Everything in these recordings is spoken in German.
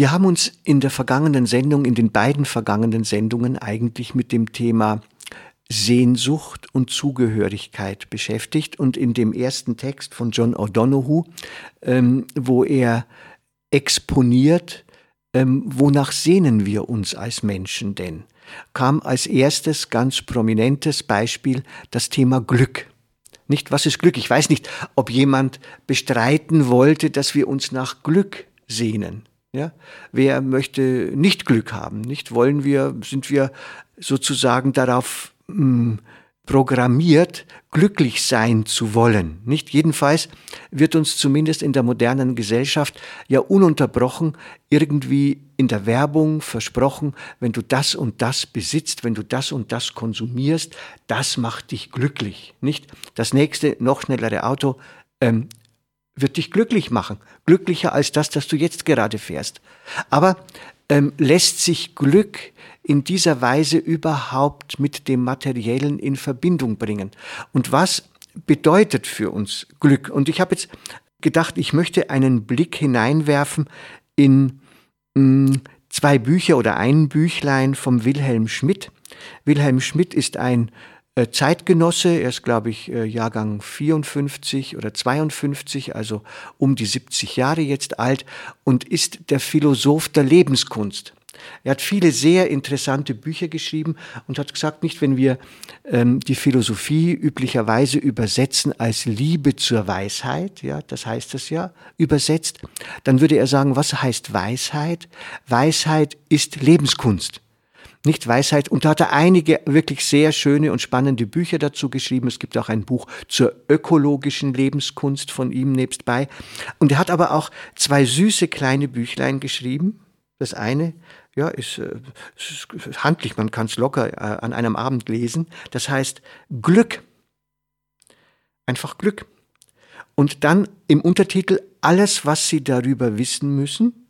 Wir haben uns in der vergangenen Sendung, in den beiden vergangenen Sendungen eigentlich mit dem Thema Sehnsucht und Zugehörigkeit beschäftigt und in dem ersten Text von John O'Donoghue, ähm, wo er exponiert, ähm, wonach sehnen wir uns als Menschen denn, kam als erstes ganz prominentes Beispiel das Thema Glück. Nicht, was ist Glück? Ich weiß nicht, ob jemand bestreiten wollte, dass wir uns nach Glück sehnen. Ja? Wer möchte nicht Glück haben? Nicht wollen wir, sind wir sozusagen darauf mh, hm, programmiert, glücklich sein zu wollen. Nicht jedenfalls wird uns zumindest in der modernen Gesellschaft ja ununterbrochen irgendwie in der Werbung versprochen, wenn du das und das besitzt, wenn du das und das konsumierst, das macht dich glücklich. Nicht das nächste noch schnellere Auto ähm, wird dich glücklich machen, glücklicher als das, das du jetzt gerade fährst. Aber ähm, lässt sich Glück in dieser Weise überhaupt mit dem Materiellen in Verbindung bringen. Und was bedeutet für uns Glück? Und ich habe jetzt gedacht, ich möchte einen Blick hineinwerfen in mh, mm, zwei Bücher oder ein Büchlein vom Wilhelm Schmidt. Wilhelm Schmidt ist ein Zeitgenosse, er ist, glaube ich, äh, Jahrgang 54 oder 52, also um die 70 Jahre jetzt alt und ist der Philosoph der Lebenskunst. Er hat viele sehr interessante Bücher geschrieben und hat gesagt, nicht wenn wir ähm, die Philosophie üblicherweise übersetzen als Liebe zur Weisheit, ja, das heißt es ja, übersetzt, dann würde er sagen, was heißt Weisheit? Weisheit ist Lebenskunst nicht Weisheit. Und da hat er einige wirklich sehr schöne und spannende Bücher dazu geschrieben. Es gibt auch ein Buch zur ökologischen Lebenskunst von ihm nebstbei. Und er hat aber auch zwei süße kleine Büchlein geschrieben. Das eine, ja, ist, äh, ist handlich, man kann es locker äh, an einem Abend lesen. Das heißt Glück. Einfach Glück. Und dann im Untertitel alles, was Sie darüber wissen müssen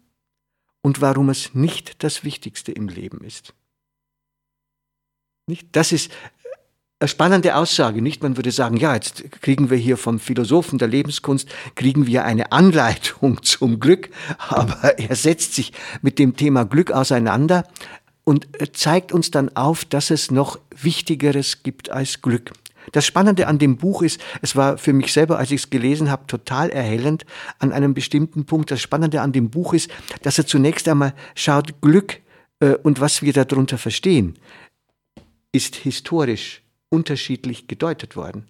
und warum es nicht das Wichtigste im Leben ist. Nicht? Das ist eine spannende Aussage, nicht? Man würde sagen, ja, jetzt kriegen wir hier vom Philosophen der Lebenskunst, kriegen wir eine Anleitung zum Glück, aber er setzt sich mit dem Thema Glück auseinander und zeigt uns dann auf, dass es noch Wichtigeres gibt als Glück. Das Spannende an dem Buch ist, es war für mich selber, als ich es gelesen habe, total erhellend an einem bestimmten Punkt. Das Spannende an dem Buch ist, dass er zunächst einmal schaut, Glück äh, und was wir darunter verstehen ist historisch unterschiedlich gedeutet worden.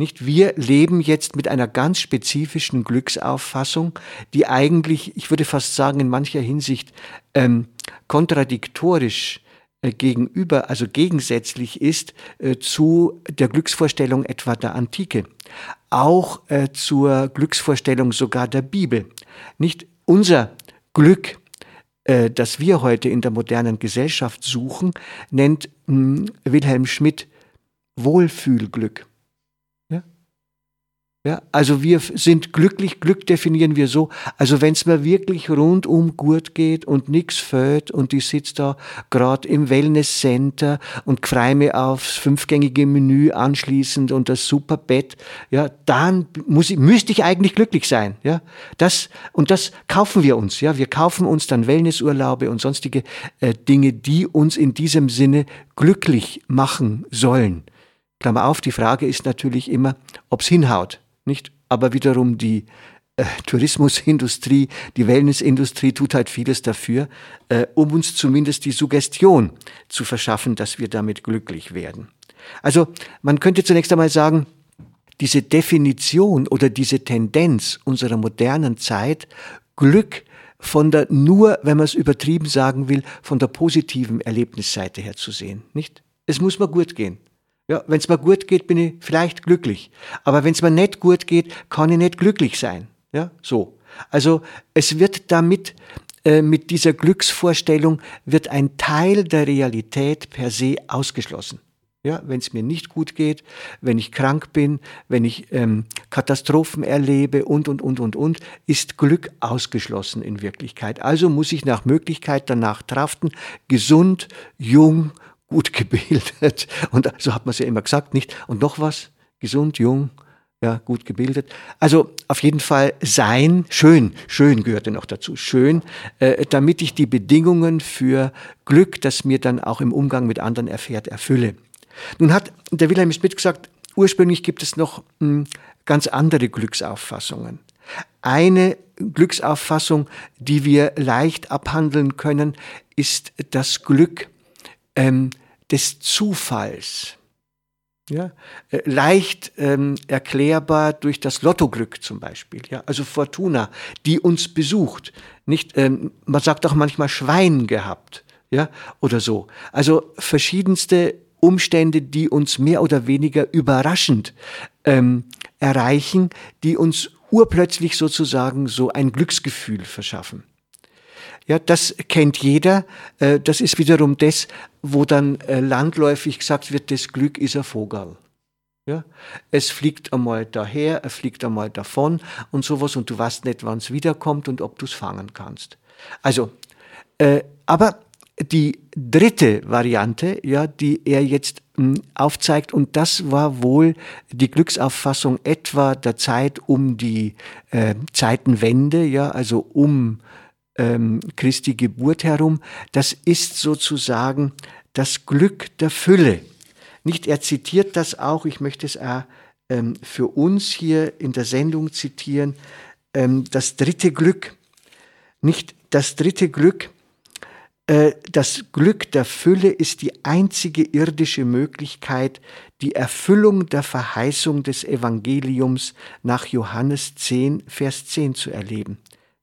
Nicht wir leben jetzt mit einer ganz spezifischen Glücksauffassung, die eigentlich, ich würde fast sagen, in mancher Hinsicht ähm, kontradiktorisch äh, gegenüber, also gegensätzlich ist äh, zu der Glücksvorstellung etwa der Antike, auch äh, zur Glücksvorstellung sogar der Bibel. Nicht unser Glück äh, das wir heute in der modernen Gesellschaft suchen, nennt hm, Wilhelm Schmidt Wohlfühlglück. Ja, also wir sind glücklich, Glück definieren wir so, also wenn es mir wirklich rundum gut geht und nix fällt und ich sitze da gerade im Wellness-Center und freue mich aufs fünfgängige Menü anschließend und das super Bett, ja, dann muss ich, müsste ich eigentlich glücklich sein, ja. Das, und das kaufen wir uns, ja. Wir kaufen uns dann Wellnessurlaube und sonstige äh, Dinge, die uns in diesem Sinne glücklich machen sollen. Klammer auf, die Frage ist natürlich immer, ob's hinhaut nicht? Aber wiederum die äh, Tourismusindustrie, die Wellnessindustrie tut halt vieles dafür, äh, um uns zumindest die Suggestion zu verschaffen, dass wir damit glücklich werden. Also man könnte zunächst einmal sagen, diese Definition oder diese Tendenz unserer modernen Zeit, Glück von der nur, wenn man es übertrieben sagen will, von der positiven Erlebnisseite her zu sehen, nicht? Es muss mir gut gehen. Ja, wenn es mir gut geht, bin ich vielleicht glücklich. Aber wenn es mir nicht gut geht, kann ich nicht glücklich sein. Ja, so. Also es wird damit, äh, mit dieser Glücksvorstellung, wird ein Teil der Realität per se ausgeschlossen. Ja, wenn es mir nicht gut geht, wenn ich krank bin, wenn ich ähm, Katastrophen erlebe und, und, und, und, und, ist Glück ausgeschlossen in Wirklichkeit. Also muss ich nach Möglichkeit danach traften, gesund, jung, gut gebildet. Und so hat man es ja immer gesagt, nicht? Und noch was? Gesund, jung, ja, gut gebildet. Also auf jeden Fall sein, schön, schön gehörte noch dazu, schön, äh, damit ich die Bedingungen für Glück, das mir dann auch im Umgang mit anderen erfährt, erfülle. Nun hat der Wilhelm Schmidt gesagt, ursprünglich gibt es noch hm, ganz andere Glücksauffassungen. Eine Glücksauffassung, die wir leicht abhandeln können, ist das Glück ähm, des Zufalls. Ja, äh, leicht ähm, erklärbar durch das Lottoglück zum Beispiel. Ja, also Fortuna, die uns besucht. Nicht, ähm, man sagt auch manchmal Schwein gehabt, ja, oder so. Also verschiedenste Umstände, die uns mehr oder weniger überraschend ähm, erreichen, die uns urplötzlich sozusagen so ein Glücksgefühl verschaffen. Ja, das kennt jeder. Äh, das ist wiederum das, wo dann äh, landläufig gesagt wird, das Glück ist ein Vogel. Ja, es fliegt einmal daher, er fliegt einmal davon und sowas und du weißt nicht, wann es wiederkommt und ob du es fangen kannst. Also, äh, aber die dritte Variante, ja, die er jetzt mh, hm, aufzeigt, und das war wohl die Glücksauffassung etwa der Zeit um die äh, Zeitenwende, ja, also um ähm, Christi Geburt herum, das ist sozusagen das Glück der Fülle. Nicht, er zitiert das auch, ich möchte es auch ähm, für uns hier in der Sendung zitieren, ähm, das dritte Glück. Nicht das dritte Glück, äh, das Glück der Fülle ist die einzige irdische Möglichkeit, die Erfüllung der Verheißung des Evangeliums nach Johannes 10, Vers 10 zu erleben.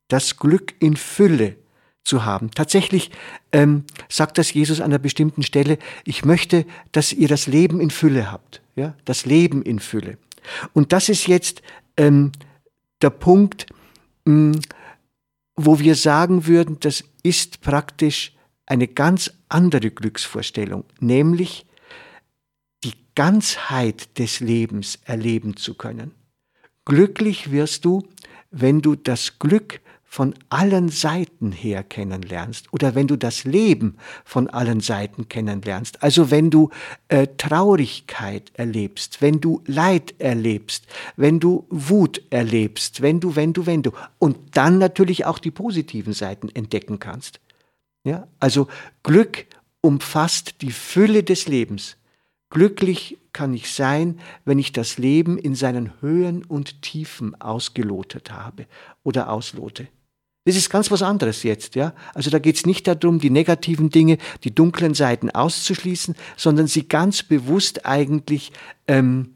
Das Glück in Fülle zu haben. Tatsächlich ähm, sagt das Jesus an einer bestimmten Stelle, ich möchte, dass ihr das Leben in Fülle habt. Ja? Das Leben in Fülle. Und das ist jetzt ähm, der Punkt, mh, hm, wo wir sagen würden, das ist praktisch eine ganz andere Glücksvorstellung, nämlich die Ganzheit des Lebens erleben zu können. Glücklich wirst du, wenn du das Glück von allen Seiten her kennenlernst oder wenn du das Leben von allen Seiten kennenlernst. Also wenn du äh, Traurigkeit erlebst, wenn du Leid erlebst, wenn du Wut erlebst, wenn du, wenn du, wenn du. Und dann natürlich auch die positiven Seiten entdecken kannst. Ja? Also Glück umfasst die Fülle des Lebens. Glücklich kann ich sein, wenn ich das Leben in seinen Höhen und Tiefen ausgelotet habe oder auslote. Das ist ganz was anderes jetzt, ja. Also da geht es nicht darum, die negativen Dinge, die dunklen Seiten auszuschließen, sondern sie ganz bewusst eigentlich ähm,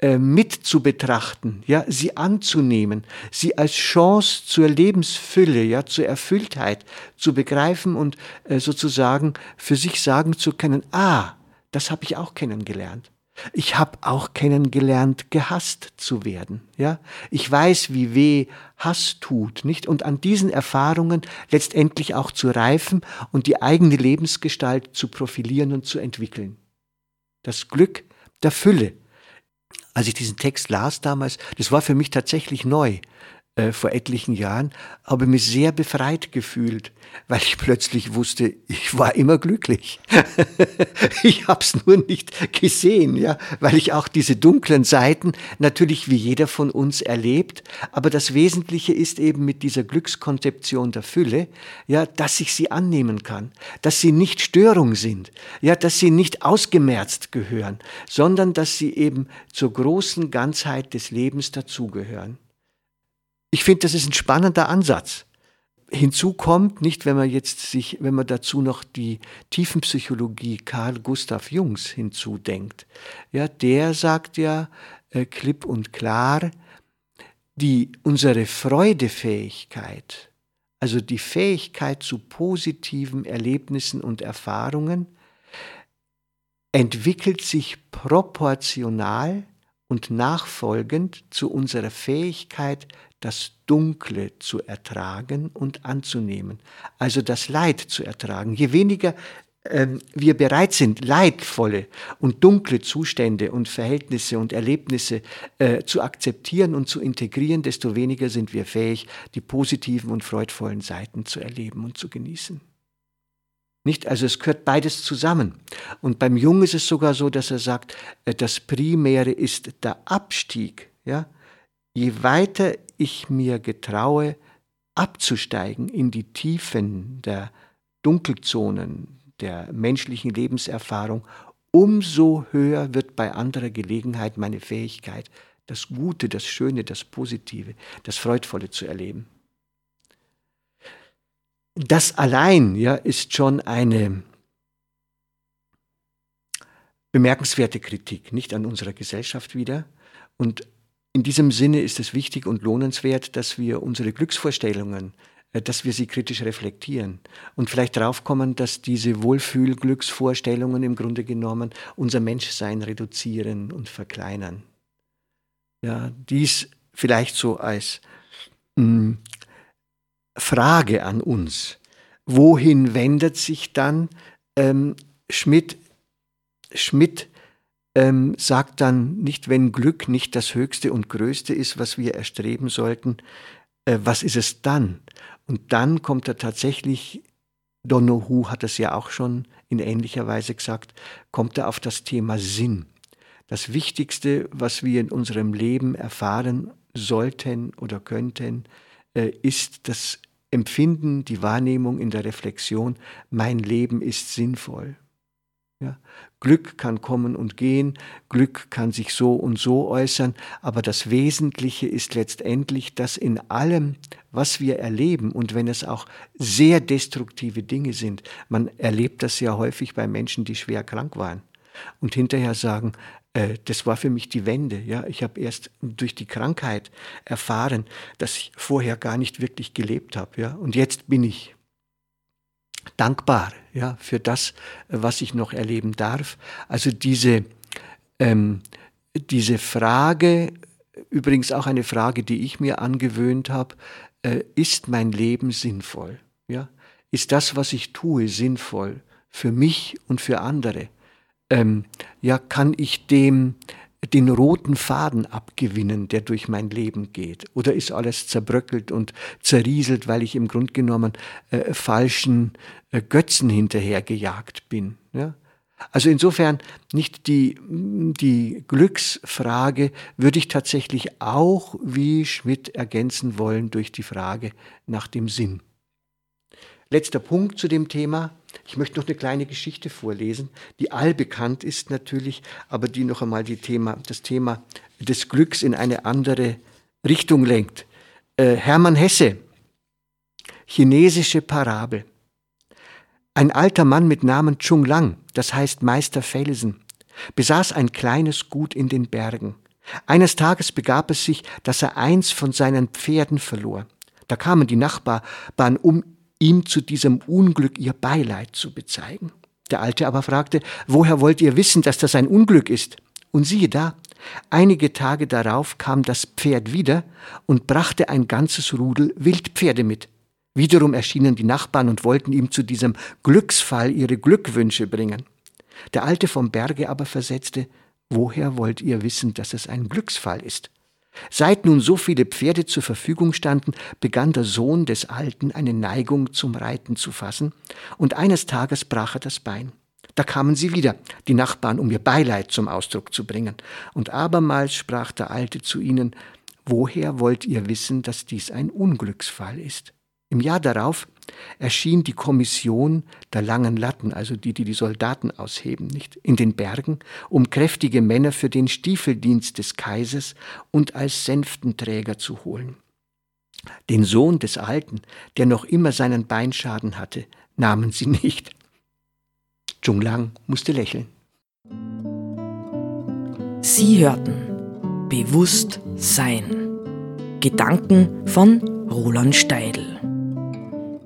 äh, mit zu betrachten, ja, sie anzunehmen, sie als Chance zur Lebensfülle, ja, zur Erfülltheit zu begreifen und äh, sozusagen für sich sagen zu können, ah, das habe ich auch kennengelernt. Ich habe auch kennengelernt, gehasst zu werden. Ja, ich weiß, wie weh Hass tut, nicht? Und an diesen Erfahrungen letztendlich auch zu reifen und die eigene Lebensgestalt zu profilieren und zu entwickeln. Das Glück der Fülle, als ich diesen Text las damals, das war für mich tatsächlich neu äh, vor etlichen Jahren, habe mich sehr befreit gefühlt, weil ich plötzlich wusste, ich war immer glücklich. ich habe es nur nicht gesehen, ja, weil ich auch diese dunklen Seiten natürlich wie jeder von uns erlebt, aber das Wesentliche ist eben mit dieser Glückskonzeption der Fülle, ja, dass ich sie annehmen kann, dass sie nicht Störung sind, ja, dass sie nicht ausgemerzt gehören, sondern dass sie eben zur großen Ganzheit des Lebens dazugehören. Ich finde, das ist ein spannender Ansatz. Hinzu kommt, nicht wenn man jetzt sich, wenn man dazu noch die Tiefenpsychologie Karl Gustav Jungs hinzudenkt. Ja, der sagt ja äh, klipp und klar, die unsere Freudefähigkeit, also die Fähigkeit zu positiven Erlebnissen und Erfahrungen, entwickelt sich proportional und nachfolgend zu unserer Fähigkeit, das Dunkle zu ertragen und anzunehmen, also das Leid zu ertragen. Je weniger ähm, wir bereit sind, leidvolle und dunkle Zustände und Verhältnisse und Erlebnisse äh, zu akzeptieren und zu integrieren, desto weniger sind wir fähig, die positiven und freudvollen Seiten zu erleben und zu genießen. Nicht? Also es gehört beides zusammen. Und beim Jungen ist es sogar so, dass er sagt, äh, das Primäre ist der Abstieg. Ja? Je weiter ich mir getraue, abzusteigen in die Tiefen der Dunkelzonen, der menschlichen Lebenserfahrung, umso höher wird bei anderer Gelegenheit meine Fähigkeit, das Gute, das Schöne, das Positive, das Freudvolle zu erleben. Das allein ja, ist schon eine bemerkenswerte Kritik, nicht an unserer Gesellschaft wieder. Und in diesem Sinne ist es wichtig und lohnenswert, dass wir unsere Glücksvorstellungen äh, dass wir sie kritisch reflektieren und vielleicht draufkommen, dass diese Wohlfühlglücksvorstellungen im Grunde genommen unser Menschsein reduzieren und verkleinern. Ja, dies vielleicht so als mh, hm, Frage an uns. Wohin wendet sich dann ähm, Schmidt? Schmidt ähm, sagt dann nicht, wenn Glück nicht das Höchste und Größte ist, was wir erstreben sollten, äh, was ist es dann? Und dann kommt er tatsächlich, Donohu hat es ja auch schon in ähnlicher Weise gesagt, kommt er auf das Thema Sinn. Das Wichtigste, was wir in unserem Leben erfahren sollten oder könnten, äh, ist das Empfinden, die Wahrnehmung in der Reflexion, mein Leben ist sinnvoll. Ja? Glück kann kommen und gehen, Glück kann sich so und so äußern, aber das Wesentliche ist letztendlich, dass in allem, was wir erleben, und wenn es auch sehr destruktive Dinge sind, man erlebt das ja häufig bei Menschen, die schwer krank waren und hinterher sagen, äh, das war für mich die Wende. Ja, ich habe erst durch die Krankheit erfahren, dass ich vorher gar nicht wirklich gelebt habe. Ja, und jetzt bin ich dankbar ja, für das, was ich noch erleben darf. Also diese, ähm, diese Frage, übrigens auch eine Frage, die ich mir angewöhnt habe, äh, ist mein Leben sinnvoll? Ja? Ist das, was ich tue, sinnvoll für mich und für andere? Ähm, ja, kann ich dem den roten Faden abgewinnen, der durch mein Leben geht? Oder ist alles zerbröckelt und zerrieselt, weil ich im Grunde genommen äh, falschen äh, Götzen hinterhergejagt bin? Ja? Also insofern nicht die, die Glücksfrage würde ich tatsächlich auch wie Schmidt ergänzen wollen durch die Frage nach dem Sinn. Letzter Punkt zu dem Thema. Ich möchte noch eine kleine Geschichte vorlesen, die allbekannt ist natürlich, aber die noch einmal die Thema, das Thema des Glücks in eine andere Richtung lenkt. Äh, Hermann Hesse, chinesische Parabel. Ein alter Mann mit Namen Chung Lang, das heißt Meister Felsen, besaß ein kleines Gut in den Bergen. Eines Tages begab es sich, dass er eins von seinen Pferden verlor. Da kamen die Nachbarn, um ihm zu diesem Unglück ihr Beileid zu bezeigen. Der Alte aber fragte, woher wollt ihr wissen, dass das ein Unglück ist? Und siehe da, einige Tage darauf kam das Pferd wieder und brachte ein ganzes Rudel Wildpferde mit. Wiederum erschienen die Nachbarn und wollten ihm zu diesem Glücksfall ihre Glückwünsche bringen. Der Alte vom Berge aber versetzte, woher wollt ihr wissen, dass es ein Glücksfall ist? Seit nun so viele Pferde zur Verfügung standen, begann der Sohn des Alten eine Neigung zum Reiten zu fassen, und eines Tages brach er das Bein. Da kamen sie wieder, die Nachbarn, um ihr Beileid zum Ausdruck zu bringen, und abermals sprach der Alte zu ihnen, Woher wollt ihr wissen, dass dies ein Unglücksfall ist? Im Jahr darauf erschien die Kommission der langen Latten, also die, die die Soldaten ausheben, nicht, in den Bergen, um kräftige Männer für den Stiefeldienst des Kaisers und als Sänftenträger zu holen. Den Sohn des Alten, der noch immer seinen Beinschaden hatte, nahmen sie nicht. Zhong Lang musste lächeln. Sie hörten Bewusst Sein. Gedanken von Roland Steidl.